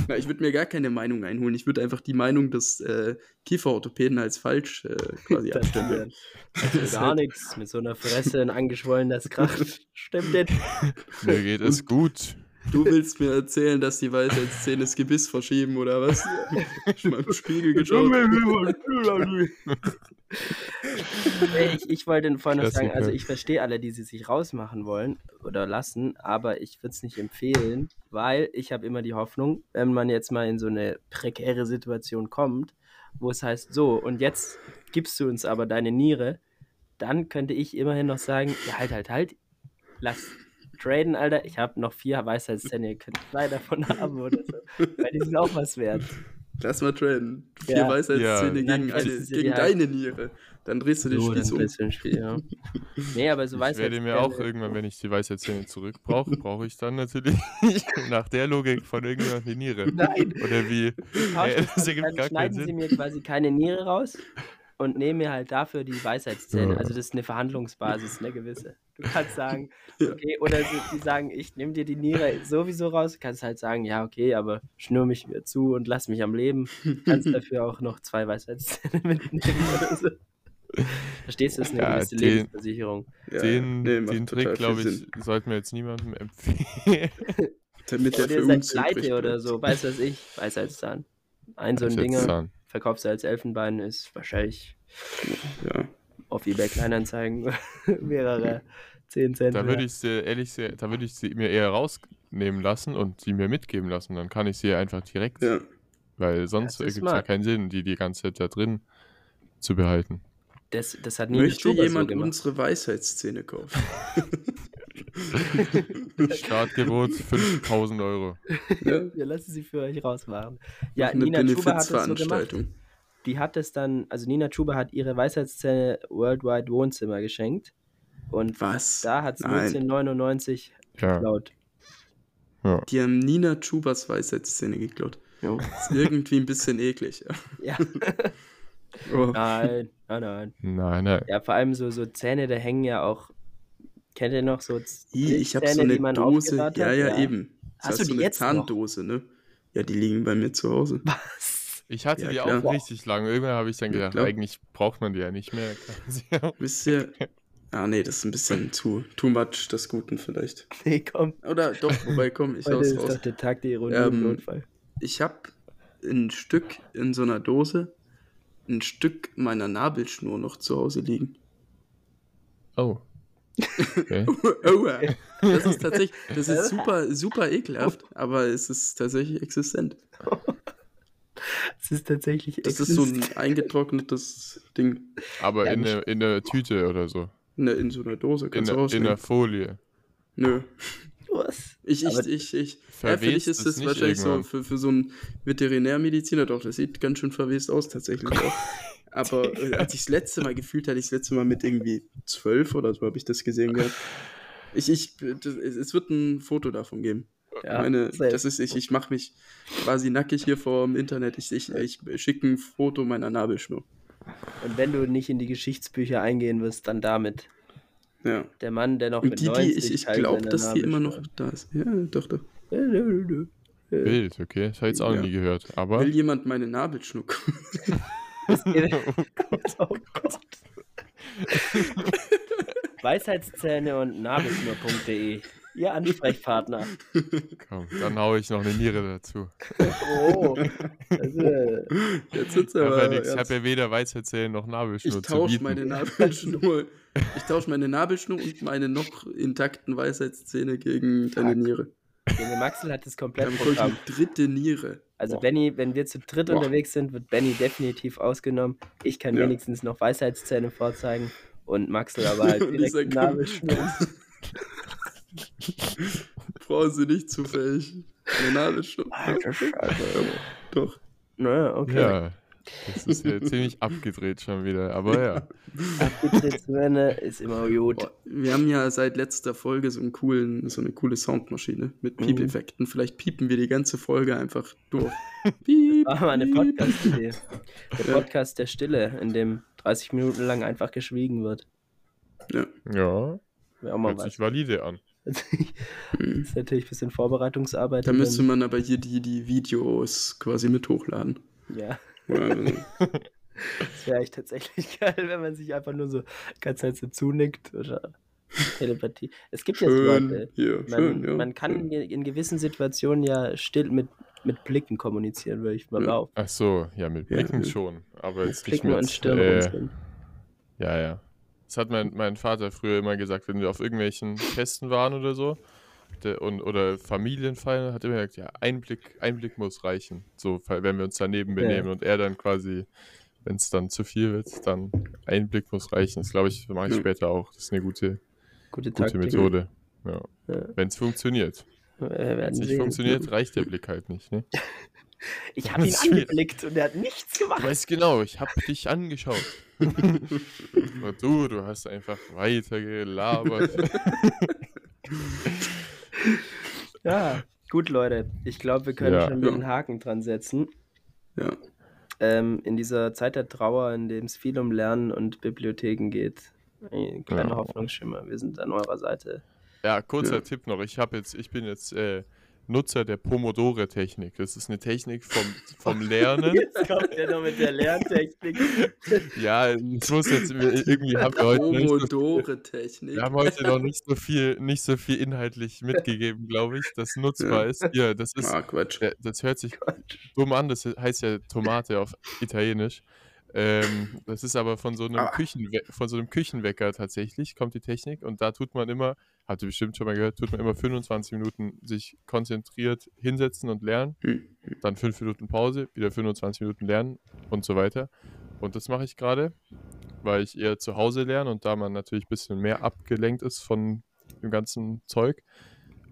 Na, ich würde mir gar keine Meinung einholen. Ich würde einfach die Meinung des äh, Kieferorthopäden als falsch äh, quasi abstempeln. Also gar nichts. Mit so einer Fresse ein angeschwollenes Kracht. Stimmt nicht. Mir geht es gut. Du willst mir erzählen, dass die Weisheitszähne das Gebiss verschieben oder was? Schon mal im Spiegel geschaut. Ich, ich wollte vorhin noch sagen, also ich verstehe alle, die sie sich rausmachen wollen oder lassen, aber ich würde es nicht empfehlen, weil ich habe immer die Hoffnung, wenn man jetzt mal in so eine prekäre Situation kommt, wo es heißt, so, und jetzt gibst du uns aber deine Niere, dann könnte ich immerhin noch sagen, ja, halt, halt, halt, lass traden, Alter, ich habe noch vier Weisheitszähne, ihr könnt zwei davon haben oder so, weil die sind auch was wert. Lass mal traden. Vier Ja. Weisheitszähne Ja. gegen, eine, gegen halt- deine Niere. Dann drehst du den So, Spieß um. Spiel, ja. Nee, aber so Ich werde mir auch Weisheitszähne- irgendwann, wenn ich die Weisheitszähne zurück brauche, brauche ich dann natürlich nach der Logik von irgendjemand die Niere. Nein. Oder wie? Tauschen- Ey, das ergibt dann gar keinen schneiden sie Sinn. mir quasi keine Niere raus und nehmen mir halt dafür die Weisheitszähne. Ja. Also das ist eine Verhandlungsbasis, eine gewisse. Du kannst sagen, Ja. okay, oder sie, die sagen, ich nehme dir die Niere sowieso raus. Du kannst halt sagen, ja, okay, aber schnür mich mir zu und lass mich am Leben. Du kannst dafür auch noch zwei Weisheitszähne mitnehmen oder so. Verstehst du, das ist eine Ja, gewisse den- Lebensversicherung. Ja, Den, nee, den Trick, glaube ich, Sinn. sollten wir jetzt niemandem empfehlen. Damit der Oder für uns pleite oder so, weiß was ich, Weisheitszahn. Ein so ein Dinger, Weisheitszahn. Verkaufst du als Elfenbein, ist wahrscheinlich Ja. auf eBay Kleinanzeigen mehrere 10 Cent. Da würde ich sie, ehrlich, sehr- da würde ich sie mir eher rausnehmen lassen und sie mir mitgeben lassen. Dann kann ich sie einfach direkt, ja. weil sonst ergibt es ja keinen Sinn, die die ganze Zeit da drin zu behalten. Das, das hat nie Möchte jemand so unsere Weisheitszähne kaufen? Startgebot 5000 Euro. ja? Wir lassen sie für euch rausmachen. Ja, eine Nina Chuba hat das so gemacht. Benefizveranstaltung. Die hat es dann, also Nina Chuba hat ihre Weisheitszähne Worldwide Wohnzimmer geschenkt. Und Was? da hat es Nein. 1999 Ja. geklaut. Die haben Nina Chubas Weisheitszähne geklaut. Jo. Ist irgendwie ein bisschen eklig. Ja. Ja, Oh. nein, nein, nein. Nein, nein. Ja, vor allem so, so Zähne, da hängen ja auch Kennt ihr noch so I, ich habe so eine Dose. Ja, hat? ja, eben. Das Hast du so die eine jetzt noch? Zahndose, ne? Ja, die liegen bei mir zu Hause. Was? Ich hatte Ja, die klar. auch richtig lange. Irgendwann habe ich dann Ja, gedacht, klar. eigentlich braucht man die ja nicht mehr. Wisst ihr? Ah, nee, das ist ein bisschen zu too much des Guten vielleicht. Nee, komm. Oder doch, wobei, komm, ich Heute hau's ist raus. doch der Tag der Ironie Ähm, im Notfall. Ich habe ein Stück in so einer Dose, ein Stück meiner Nabelschnur noch zu Hause liegen. Oh. Okay. Das ist tatsächlich, das ist super, super ekelhaft, aber es ist tatsächlich existent. Es ist tatsächlich Das ist so ein eingetrocknetes Ding Aber Ja, in, der, in der Tüte oder so. in, der, in so einer Dose. In, Kannst du der, in der Folie. Nö. Was? Ich, ich, ich, ich. Ja, verwest vielleicht ist das nicht wahrscheinlich so irgendwann. für, für so einen Veterinärmediziner doch. Das sieht ganz schön verwest aus, tatsächlich auch. Aber äh, als ich das letzte Mal gefühlt hatte, ich das letzte Mal mit irgendwie zwölf oder so habe ich das gesehen gehabt. Ich, ich, das, es wird ein Foto davon geben. Ja, Meine, das ist, ich, ich mache mich quasi nackig hier vor dem Internet. Ich, ich, ich schicke ein Foto meiner Nabelschnur. Und wenn du nicht in die Geschichtsbücher eingehen wirst, dann damit. Ja. Der Mann, der noch Und mit die, 90 die, ich, ich glaube, dass die immer noch da ist. Ja, doch, doch. Wild, okay. Das habe ich jetzt auch Ja. nie gehört. Aber Will jemand meine Nabelschnur? oh Gott. Weisheitszähne und Nabelschnur.de. Ihr Ansprechpartner. komm, dann haue ich noch eine Niere dazu. Oh. Also, Jetzt wird's Ich habe aber ja, nix. Ich ernst. hab ja weder Weißerzählen noch Nabelschnur Ich zu tausche meine Nabelschnur. Ich tausche meine Nabelschnur und meine noch intakten Weisheitszähne gegen deine. Niere. Junge Maxel hat das Dann bekomme ich Komplettprogramm. eine dritte Niere. Also Boah. Benny, wenn wir zu dritt Boah. unterwegs sind, wird Benny definitiv ausgenommen. Ich kann Ja. wenigstens noch Weisheitszähne vorzeigen und Maxel aber halt direkt sag, Nabelschnur. Frauen sind nicht zufällig. Eine Nabelschnur. Alter Scheiße. Doch. Naja, okay. Ja, das ist ja ziemlich abgedreht schon wieder. Aber ja. Abgetretene ist immer gut. Wir haben ja seit letzter Folge so, einen coolen, so eine coole Soundmaschine mit Mhm. Piepeffekten. Vielleicht piepen wir die ganze Folge einfach durch. Piep, Machen wir eine piep. Podcast-Idee. Der. Podcast der Stille, in dem 30 Minuten lang einfach geschwiegen wird. Ja. Ja, Wäre auch mal hört was. sich valide an. Das Hm. ist natürlich ein bisschen Vorbereitungsarbeit. Da müsste man aber hier die, die Videos quasi mit hochladen. Ja, das wäre echt tatsächlich geil, wenn man sich einfach nur so die ganze Zeit so zunickt oder Telepathie. Es gibt ja so schön, Leute. hier, Man, schön, ja. man kann in, in gewissen Situationen ja still mit, mit Blicken kommunizieren, würde ich mal Ja. behaupten. Ach so, ja, mit Ja, Blicken ja. schon. Aber jetzt nicht Blicken mit. und Stirn äh. Ja, ja. Das hat mein, mein Vater früher immer gesagt, wenn wir auf irgendwelchen Festen waren oder so. Der, und, oder Familienfeiern, hat er immer gesagt, ja, ein Blick, ein Blick muss reichen. So, wenn wir uns daneben Ja. benehmen. Und er dann quasi, wenn es dann zu viel wird, dann ein Blick muss reichen. Das glaube ich, mache ich Ja. später auch. Das ist eine gute, Gute gute. Methode. Ja. Ja. Wenn es funktioniert. Wenn es nicht sehen. funktioniert, reicht der Blick halt nicht. Ne? Ich habe ihn angeblickt und er hat nichts Du gemacht. weißt genau, ich habe dich angeschaut. Und du, du hast einfach weiter gelabert. Ja, gut, Leute. Ich glaube, wir können Ja. schon wieder Ja. einen Haken dran setzen. Ja. Ähm, in dieser Zeit der Trauer, in dem es viel um Lernen und Bibliotheken geht. Ein kleiner Ja. Hoffnungsschimmer. Wir sind an eurer Seite. Ja, kurzer Ja. Tipp noch. Ich habe jetzt, ich bin jetzt äh, Nutzer der Pomodore-Technik. Das ist eine Technik vom, vom Lernen. Jetzt kommt er noch mit der Lerntechnik. ja, ich muss jetzt irgendwie haben wir heute nicht so, Pomodore-Technik. wir haben heute noch nicht so viel, nicht so viel inhaltlich mitgegeben, glaube ich, das nutzbar Ja. ist. Hier, das ist, Ah, Quatsch. der- das hört sich dumm an. Das heißt ja Tomate auf Italienisch. Ähm, das ist aber von so, einem Ah. Küchenwe von so einem Küchenwecker tatsächlich, kommt die Technik. Und da tut man immer, habt ihr bestimmt schon mal gehört, tut man immer 25 Minuten sich konzentriert hinsetzen und lernen. Hm. Dann 5 Minuten Pause, wieder 25 Minuten lernen und so weiter. Und das mache ich gerade, weil ich eher zu Hause lerne und da man natürlich ein bisschen mehr abgelenkt ist von dem ganzen Zeug.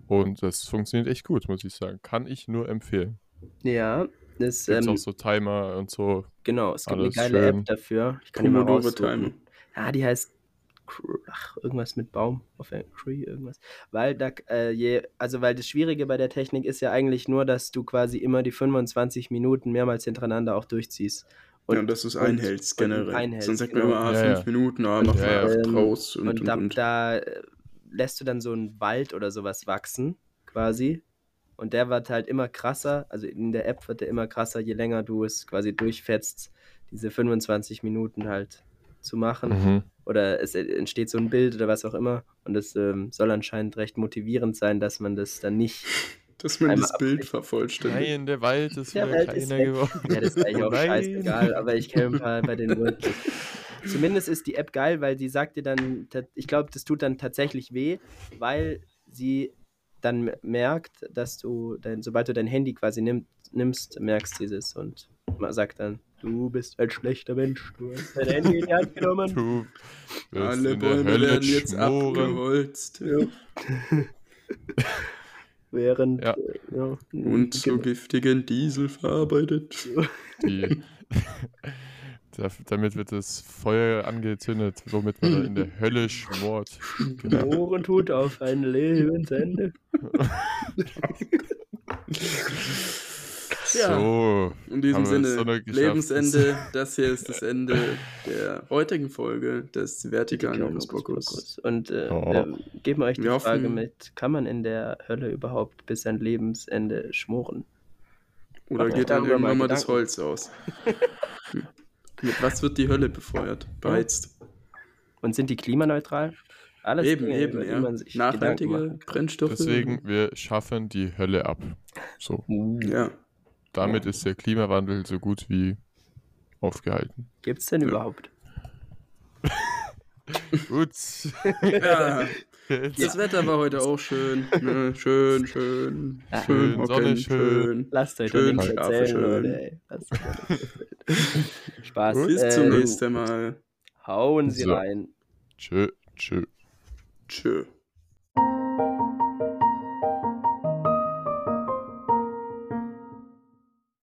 Und das funktioniert echt gut, muss ich sagen. Kann ich nur empfehlen. Ja, das, Gibt ähm, auch so Timer und so. genau, es gibt alles eine geile schön. App dafür. Ich kann die mal raussuchen. Timer. Ja, die heißt ach, irgendwas mit Baum auf Tree, irgendwas. Weil da, äh, je, also weil das Schwierige bei der Technik ist ja eigentlich nur, dass du quasi immer die 25 Minuten mehrmals hintereinander auch durchziehst. ja, und dass du es und- einhältst und generell. einhältst, Sonst sagt man genau. immer, ah, fünf ja. Minuten, ah, mach Ja, mal Ähm, raus und, Und, und, da, und. da äh, lässt du dann so einen Wald oder sowas wachsen, quasi. Und der wird halt immer krasser, also in der App wird der immer krasser, je länger du es quasi durchfetzt, diese 25 Minuten halt zu machen. Mhm. Oder es entsteht so ein Bild oder was auch immer. Und es ähm, soll anscheinend recht motivierend sein, dass man das dann nicht. Dass man das Bild vervollständigt. Nein, der Wald ist Der wieder Wald kleiner ist geworden. Ja, das ist eigentlich auch Nein. scheißegal, aber ich kenne ein paar bei den Workbooks. Zumindest ist die App geil, weil die sagt dir dann, ich glaube, das tut dann tatsächlich weh, weil sie dann merkt, dass du, dein, sobald du dein Handy quasi nimm, nimmst, merkst du dieses und man sagt dann, du bist ein schlechter Mensch, du hast dein Handy in die Hand genommen. Du Alle in der Bäume Hölle werden jetzt schmoren. abgeholzt. Während, Ja. äh, ja, Und zu genau. giftigen Diesel verarbeitet. Die, damit wird das Feuer angezündet, womit man in der Hölle schmort. Genau. Ohren tut auf ein Lebensende. Ja. So, In diesem Haben wir es Sinne, geschafft. Lebensende, das hier ist das Ende der heutigen Folge des vertikalen Hokuspokus. Und äh, Oh. wir geben euch die Wir Frage hoffen- mit, kann man in der Hölle überhaupt bis sein Lebensende schmoren? Oder euch geht dann mal irgendwann mal das Gedanken. Holz aus? Mit was wird die Hölle befeuert? Beheizt. Und sind die klimaneutral? Alles eben, Dinge, eben, ja. man sich Gedanken Nachhaltige. Brennstoffe. deswegen, wir schaffen die Hölle ab. So, Ja. damit ist der Klimawandel so gut wie aufgehalten. Gibt's denn Ja. überhaupt? Gut. ja. Das Wetter war heute auch schön. Ne? Schön, schön. Ah. Schön, Sonne schön. Lasst euch Schön, schlafe erzählen, schön. Leute. Euch. Spaß. Bis zum Ähm, nächsten Mal. Hauen Sie So. rein. Tschö, tschö. Tschö.